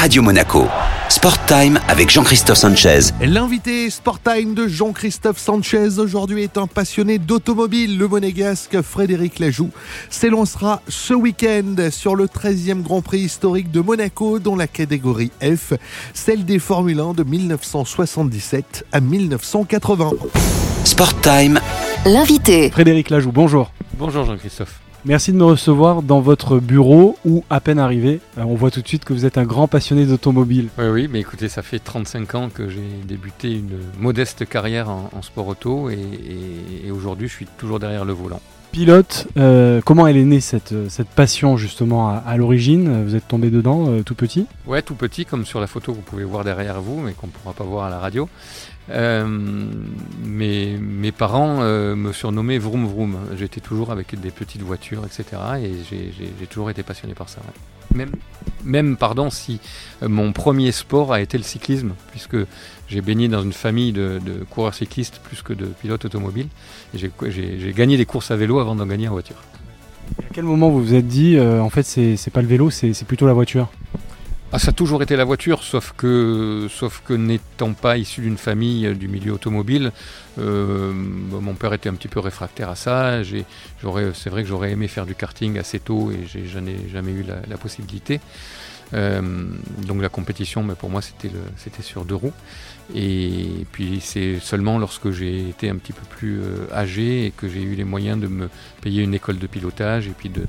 Radio Monaco. Sport Time avec Jean-Christophe Sanchez. L'invité Sport Time de Jean-Christophe Sanchez aujourd'hui est un passionné d'automobile. Le monégasque Frédéric Lajoux s'élancera ce week-end sur le 13e Grand Prix historique de Monaco dans la catégorie F, celle des Formule 1 de 1977 à 1980. Sport Time. L'invité. Frédéric Lajoux, bonjour. Bonjour Jean-Christophe. Merci de me recevoir dans votre bureau où, à peine arrivé, euh, on voit tout de suite que vous êtes un grand passionné d'automobile. Oui, oui, mais écoutez, ça fait 35 ans que j'ai débuté une modeste carrière en, sport auto et, aujourd'hui je suis toujours derrière le volant. Pilote, euh, comment elle est née cette, cette passion justement à, l'origine? Vous êtes tombé dedans euh, tout petit? Ouais, tout petit, comme sur la photo que vous pouvez voir derrière vous, mais qu'on ne pourra pas voir à la radio. Euh, mes, parents euh, me surnommaient Vroom Vroom. J'étais toujours avec des petites voitures, etc. Et j'ai toujours été passionné par ça. Même, même, pardon, si euh, mon premier sport a été le cyclisme, puisque j'ai baigné dans une famille de, coureurs cyclistes plus que de pilotes automobiles. J'ai gagné des courses à vélo avant d'en gagner en voiture. À quel moment vous vous êtes dit, en fait, c'est pas le vélo, c'est plutôt la voiture? Ah, ça a toujours été la voiture, sauf que, sauf que n'étant pas issu d'une famille euh, du milieu automobile, euh, mon père était un petit peu réfractaire à ça. c'est vrai que j'aurais aimé faire du karting assez tôt et je n'ai jamais eu la, possibilité. Euh, donc la compétition, mais pour moi, c'était sur deux roues. Et puis c'est seulement lorsque j'ai été un petit peu plus âgé et que j'ai eu les moyens de me payer une école de pilotage et puis de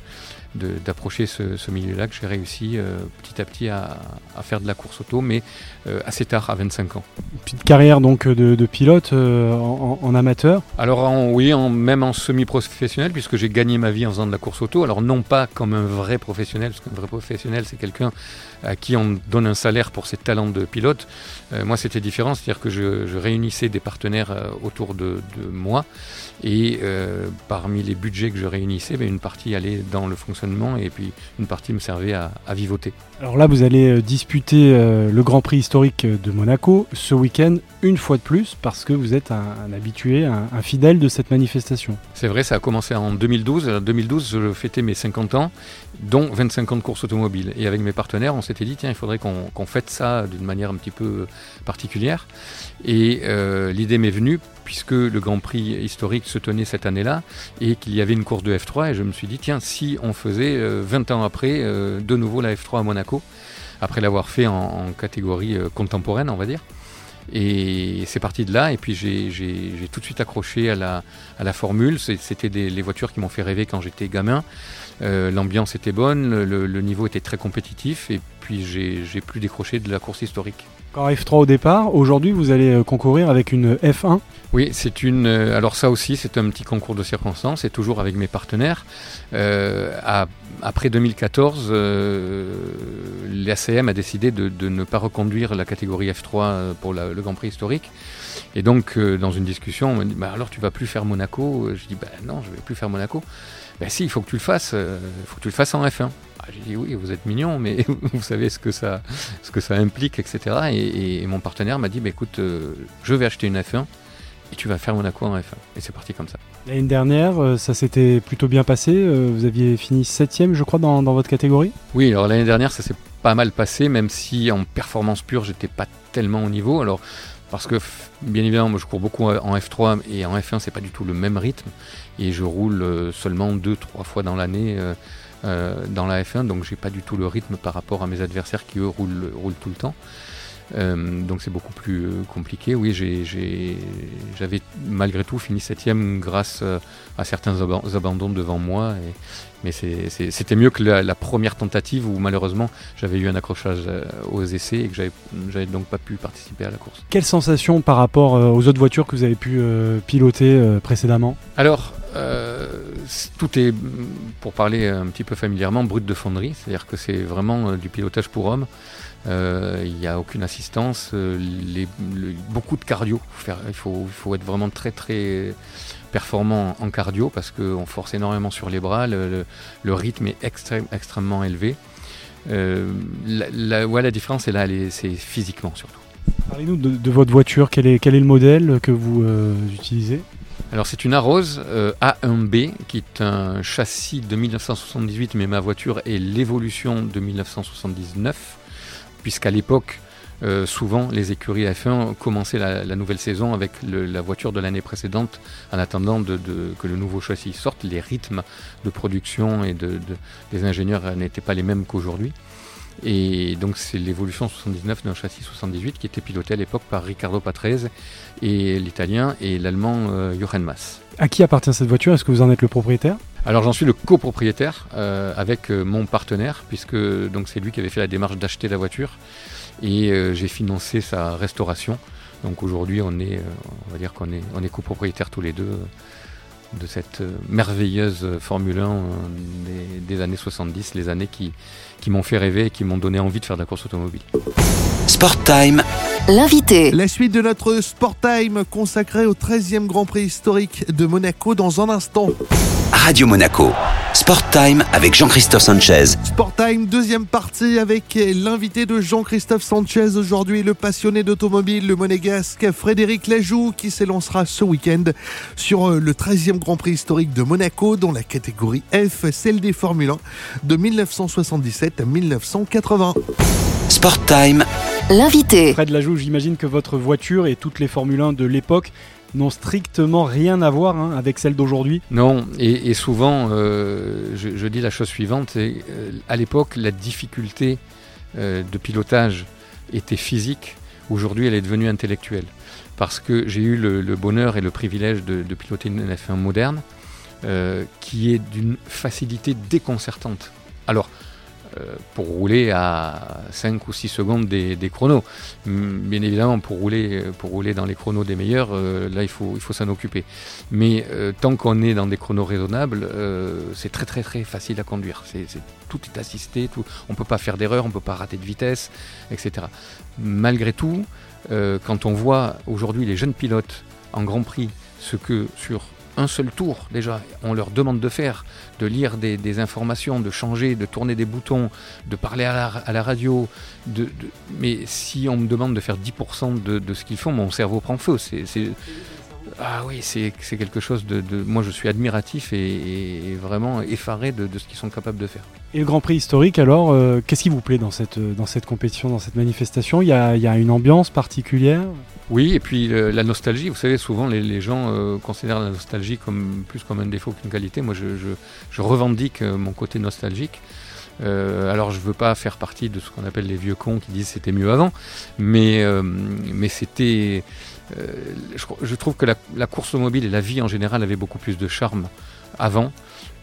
d'approcher ce, milieu-là que j'ai réussi euh, petit à petit à, faire de la course auto, mais euh, assez tard, à 25 ans. Une petite carrière donc de, pilote euh, en, amateur? Alors oui, en, même en semi-professionnel, puisque j'ai gagné ma vie en faisant de la course auto. Alors non pas comme un vrai professionnel, parce qu'un vrai professionnel c'est quelqu'un à qui on donne un salaire pour ses talents de pilote. moi c'était différent, c'est-à-dire que je, réunissais des partenaires autour de, moi, et parmi les budgets que je réunissais, ben, une partie allait dans le fonctionnement et puis une partie me servait à, vivoter. Alors là, vous allez euh, disputer euh, le Grand Prix historique de Monaco ce week-end une fois de plus parce que vous êtes un, habitué, un, fidèle de cette manifestation. C'est vrai, ça a commencé en 2012. En 2012, je fêtais mes 50 ans, dont 25 ans de course automobile. Et avec mes partenaires, on s'était dit, tiens, il faudrait qu'on fête ça d'une manière un petit peu particulière. Et euh, l'idée m'est venue puisque le Grand Prix historique se tenait cette année-là et qu'il y avait une course de F3 et je me suis dit tiens si on faisait 20 ans après de nouveau la F3 à Monaco après l'avoir fait en, catégorie contemporaine on va dire et c'est parti de là, et puis j'ai tout de suite accroché à la, formule. C'était les voitures qui m'ont fait rêver quand j'étais gamin. Euh, l'ambiance était bonne, le, niveau était très compétitif, et puis j'ai plus décroché de la course historique. Quand F3 au départ, aujourd'hui vous allez euh, concourir avec une F1 Oui, c'est une. Euh, alors ça aussi, c'est un petit concours de circonstances, et toujours avec mes partenaires. Après 2014, l'ACM a décidé de, ne pas reconduire la catégorie F3 pour le Grand Prix historique. Et donc, dans une discussion, on m'a dit bah, alors tu vas plus faire Monaco? Je dis bah, non, je vais plus faire Monaco. Ben si, il faut que tu le fasses, il faut que tu le fasses en F1. Ah, j'ai dit oui, vous êtes mignon, mais vous savez ce que ça, implique, etc. Et, mon partenaire m'a dit, bah, écoute, euh, je vais acheter une F1 et tu vas faire Monaco en F1. Et c'est parti comme ça. L'année dernière, euh, ça s'était plutôt bien passé. Euh, vous aviez fini septième, je crois, dans, votre catégorie. Oui, alors l'année dernière, ça s'est pas mal passé, même si en performance pure, j'étais pas tellement au niveau. Alors parce que bien évidemment, moi, je cours beaucoup en F3 et en F1, c'est pas du tout le même rythme. Et je roule seulement deux, trois fois dans l'année euh, dans la F1, donc j'ai pas du tout le rythme par rapport à mes adversaires qui eux roulent, roulent tout le temps. Euh, donc c'est beaucoup plus euh, compliqué. Oui, j'avais malgré tout fini septième grâce à certains abandons devant moi. Et, mais c'était mieux que la, première tentative où malheureusement j'avais eu un accrochage aux essais et que j'avais donc pas pu participer à la course. Quelle sensation par rapport aux autres voitures que vous avez pu piloter précédemment? Alors, tout est, pour parler un petit peu familièrement, brut de fonderie, c'est-à-dire que c'est vraiment euh, du pilotage pour homme. Euh, il n'y a aucune assistance, euh, beaucoup de cardio. il, faut, être vraiment très très performant en cardio parce qu'on force énormément sur les bras, le, rythme est extrêmement élevé. la, la différence est là, c'est physiquement surtout. Parlez-nous de, votre voiture, quel est le modèle que vous utilisez? Alors c'est une Arose euh, A1B qui est un châssis de 1978 mais ma voiture est l'évolution de 1979 puisqu'à l'époque, euh, souvent les écuries F1 commençaient la, nouvelle saison avec la voiture de l'année précédente en attendant que le nouveau châssis sorte. Les rythmes de production et de, des ingénieurs n'étaient pas les mêmes qu'aujourd'hui. Et donc c'est l'évolution 79 d'un châssis 78 qui était piloté à l'époque par Riccardo Patrese et l'italien et l'allemand euh, Jochen Mass. À qui appartient cette voiture? Est-ce que vous en êtes le propriétaire? Alors j'en suis le copropriétaire euh, avec euh, mon partenaire puisque donc c'est lui qui avait fait la démarche d'acheter la voiture et j'ai financé sa restauration. Donc aujourd'hui on est on va dire qu'on est on est copropriétaires tous les deux de cette merveilleuse Formule 1 des, des, années 70, les années qui, qui m'ont fait rêver et qui m'ont donné envie de faire de la course automobile. Sport Time. L'invité. La suite de notre Sport Time consacrée au 13e Grand Prix historique de Monaco dans un instant. Radio Monaco. Sport Time avec Jean-Christophe Sanchez. Sport Time, deuxième partie avec l'invité de Jean-Christophe Sanchez aujourd'hui, le passionné d'automobile, le monégasque Frédéric Lajoux qui s'élancera ce week-end sur euh, le 13e Grand Prix historique de Monaco dans la catégorie F, celle des Formule 1 de 1977 à 1980. Sport Time. L'invité. Fred Lajoux, j'imagine que votre voiture et toutes les Formule 1 de l'époque n'ont strictement rien à voir hein, avec celles d'aujourd'hui Non, et, souvent, euh, je, dis la chose suivante, euh, à l'époque, la difficulté euh, de pilotage était physique, aujourd'hui elle est devenue intellectuelle. Parce que j'ai eu le, bonheur et le privilège de, de piloter une F1 moderne, qui est d'une facilité déconcertante. Alors, pour rouler à 5 ou 6 secondes des, chronos. Bien évidemment, pour rouler, pour rouler dans les chronos des meilleurs, euh, là, il faut, il faut s'en occuper. Mais euh, tant qu'on est dans des chronos raisonnables, c'est très très très facile à conduire. Tout est assisté, tout, on ne peut pas faire d'erreur, on ne peut pas rater de vitesse, etc. Malgré tout, quand on voit aujourd'hui les jeunes pilotes en Grand Prix, ce que sur un seul tour déjà, on leur demande de faire, de lire des, informations, de changer, de tourner des boutons, de parler à la, radio. Mais si on me demande de faire 10% de, ce qu'ils font, mon cerveau prend feu. Ah oui, c'est, quelque chose de, Moi, je suis admiratif et, vraiment effaré de, ce qu'ils sont capables de faire. Et le Grand Prix historique, alors, euh, qu'est-ce qui vous plaît dans cette, dans cette compétition, dans cette manifestation? Il y, a, il y a une ambiance particulière? Oui, et puis la nostalgie, vous savez, souvent les, gens euh, considèrent la nostalgie comme plus comme un défaut qu'une qualité. Moi, je, revendique euh, mon côté nostalgique. Euh, alors, je ne veux pas faire partie de ce qu'on appelle les vieux cons qui disent c'était mieux avant, mais, mais c'était. Je, trouve que la, la course automobile et la vie en général avaient beaucoup plus de charme avant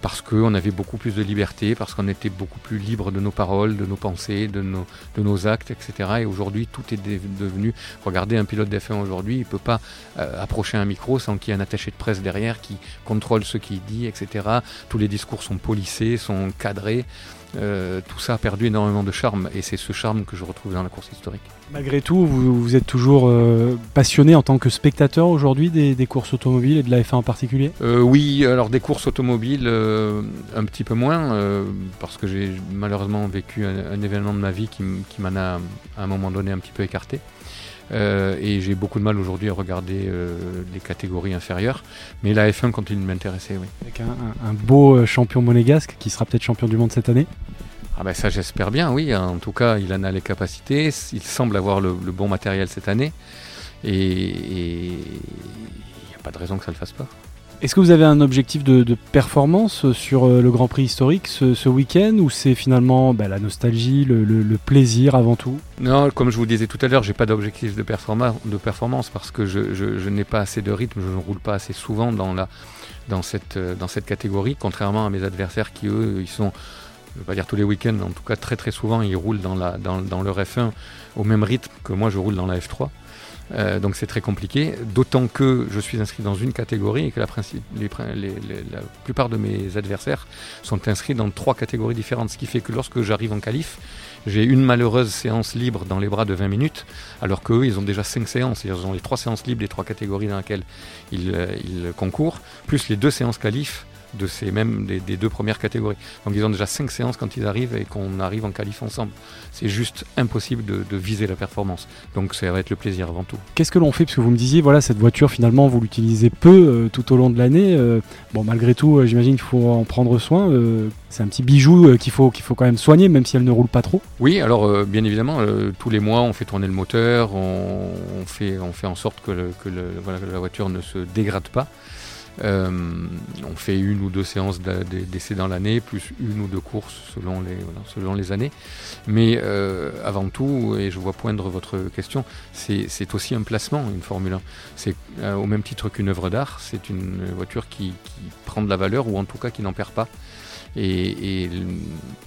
parce qu'on avait beaucoup plus de liberté, parce qu'on était beaucoup plus libre de nos paroles, de nos pensées, de nos, de nos actes, etc. Et aujourd'hui, tout est devenu... Regardez un pilote d'F1 aujourd'hui, il ne peut pas euh, approcher un micro sans qu'il y ait un attaché de presse derrière qui contrôle ce qu'il dit, etc. Tous les discours sont polissés, sont cadrés. Euh, tout ça a perdu énormément de charme et c'est ce charme que je retrouve dans la course historique. Malgré tout, vous, êtes toujours euh, passionné en tant que spectateur aujourd'hui des, courses automobiles et de la F1 en particulier? Euh, Oui, alors des courses automobiles un petit peu moins parce que j'ai malheureusement vécu un, événement de ma vie qui, m'en a à un moment donné un petit peu écarté. et j'ai beaucoup de mal aujourd'hui à regarder les catégories inférieures. Mais la F1 continue de m'intéresser, oui. Avec un, un, beau champion monégasque qui sera peut-être champion du monde cette année ah ben ça j'espère bien, oui. En tout cas, il en a les capacités. Il semble avoir le, bon matériel cette année. Et il n'y a pas de raison que ça ne le fasse pas. Est-ce que vous avez un objectif de, performance sur euh, le Grand Prix historique ce, week-end ou c'est finalement bah, la nostalgie, le, plaisir avant tout? Non, comme je vous disais tout à l'heure, j'ai pas d'objectif de, performance parce que je, n'ai pas assez de rythme, je ne roule pas assez souvent dans, la, dans, cette, euh, dans cette catégorie, contrairement à mes adversaires qui eux, ils sont je ne veux pas dire tous les week-ends, en tout cas très très souvent, ils roulent dans, la, dans, dans, leur F1 au même rythme que moi je roule dans la F3. Euh, donc c'est très compliqué, d'autant que je suis inscrit dans une catégorie et que la, plupart de mes adversaires sont inscrits dans trois catégories différentes, ce qui fait que lorsque j'arrive en qualif, j'ai une malheureuse séance libre dans les bras de 20 minutes, alors qu'eux, ils ont déjà cinq séances, ils ont les trois séances libres des trois catégories dans lesquelles ils, euh, ils concourent, plus les deux séances qualif de ces mêmes des, deux premières catégories. Donc ils ont déjà cinq séances quand ils arrivent et qu'on arrive en qualif ensemble. C'est juste impossible de, viser la performance. Donc ça va être le plaisir avant tout. Qu'est-ce que l'on fait? Parce que vous me disiez, voilà, cette voiture finalement vous l'utilisez peu euh, tout au long de l'année. Euh, bon, malgré tout, euh, j'imagine qu'il faut en prendre soin. c'est un petit bijou qu'il faut, qu'il faut quand même soigner, même si elle ne roule pas trop. Oui, alors bien évidemment, tous les mois on fait tourner le moteur, on, fait, on fait en sorte que, que la voiture ne se dégrade pas. Euh, on fait une ou deux séances d'essai dans l'année, plus une ou deux courses selon les, selon les années. Mais euh, avant tout, et je vois poindre votre question, c'est aussi un placement, une Formule 1. C'est euh, au même titre qu'une œuvre d'art, c'est une voiture qui, prend de la valeur, ou en tout cas qui n'en perd pas. Et, et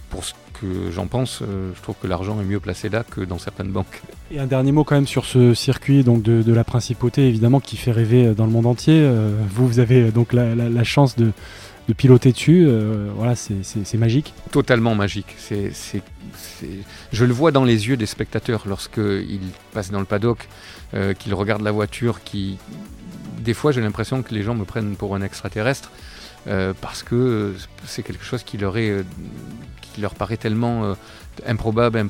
pour ce que j'en pense, euh, je trouve que l'argent est mieux placé là que dans certaines banques. Et un dernier mot quand même sur ce circuit donc de, la principauté, évidemment, qui fait rêver euh, dans le monde entier. Euh, vous, vous avez donc la, chance de, piloter dessus. voilà, c'est magique. Totalement magique. C'est, je le vois dans les yeux des spectateurs lorsqu'ils passent dans le paddock, qu'ils regardent la voiture, qui des fois j'ai l'impression que les gens me prennent pour un extraterrestre. Parce que c'est quelque chose qui leur est qui leur paraît tellement euh, improbable,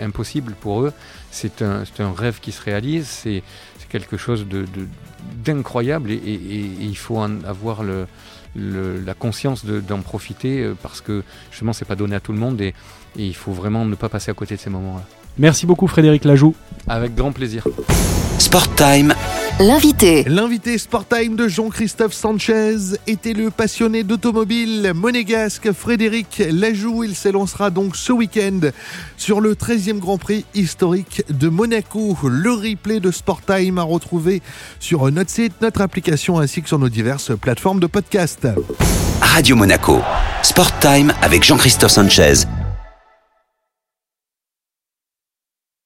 impossible pour eux. C'est un, un, rêve qui se réalise, c'est quelque chose d'incroyable de, et, il faut en avoir le, la conscience d'en profiter euh, parce que justement c'est pas donné à tout le monde et, et il faut vraiment ne pas passer à côté de ces moments-là. Merci beaucoup Frédéric Lajoux. Avec grand plaisir. Sport Time L'invité. L'invité Sport Time de Jean-Christophe Sanchez était le passionné d'automobile monégasque Frédéric Lajoux. Il s'élancera donc ce week-end sur le 13e Grand Prix historique de Monaco. Le replay de Sport Time à retrouver sur notre site, notre application ainsi que sur nos diverses plateformes de podcast. Radio Monaco. Sport Time avec Jean-Christophe Sanchez